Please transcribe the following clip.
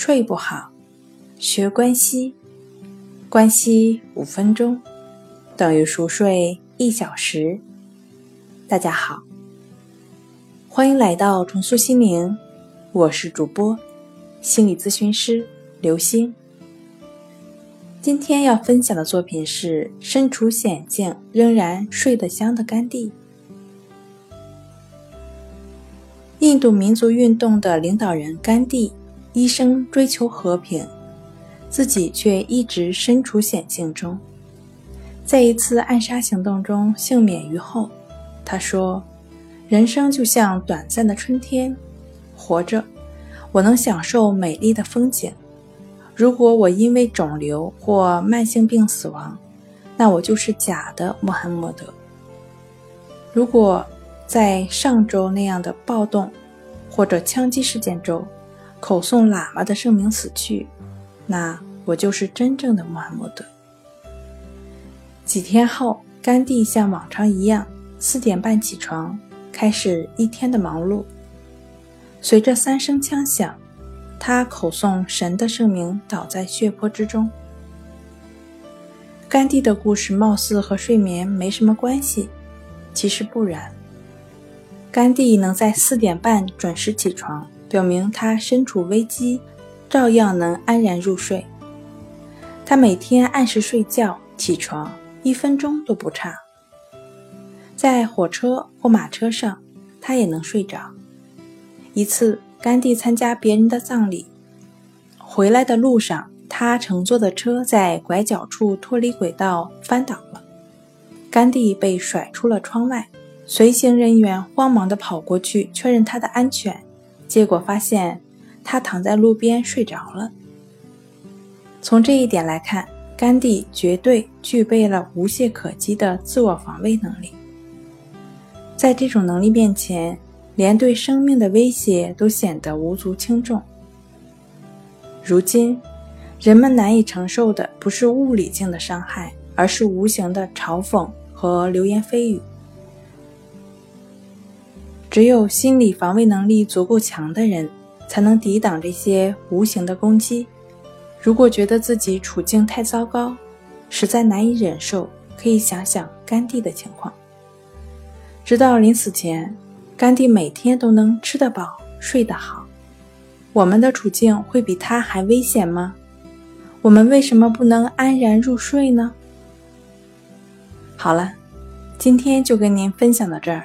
睡不好，学关西，关西五分钟等于熟睡一小时。大家好，欢迎来到重塑心灵，我是主播心理咨询师刘星。今天要分享的作品是：身处险境仍然睡得香的甘地。印度民族运动的领导人甘地。一生追求和平，自己却一直身处险境中。在一次暗杀行动中幸免于后，他说：“人生就像短暂的春天，活着，我能享受美丽的风景。如果我因为肿瘤或慢性病死亡，那我就是假的穆罕默德。如果在上周那样的暴动或者枪击事件中，”口诵喇嘛的圣名死去，那我就是真正的穆罕默德。几天后，甘地像往常一样四点半起床，开始一天的忙碌。随着三声枪响，他口诵神的圣名，倒在血泊之中。甘地的故事貌似和睡眠没什么关系，其实不然。甘地能在四点半准时起床。表明他身处危机，照样能安然入睡。他每天按时睡觉、起床，一分钟都不差。在火车或马车上，他也能睡着。一次，甘地参加别人的葬礼，回来的路上，他乘坐的车在拐角处脱离轨道翻倒了，甘地被甩出了窗外。随行人员慌忙地跑过去确认他的安全。结果发现，他躺在路边睡着了。从这一点来看，甘地绝对具备了无懈可击的自我防卫能力。在这种能力面前，连对生命的威胁都显得无足轻重。如今，人们难以承受的不是物理性的伤害，而是无形的嘲讽和流言蜚语。只有心理防卫能力足够强的人，才能抵挡这些无形的攻击。如果觉得自己处境太糟糕，实在难以忍受，可以想想甘地的情况。直到临死前，甘地每天都能吃得饱、睡得好。我们的处境会比他还危险吗？我们为什么不能安然入睡呢？好了，今天就跟您分享到这儿。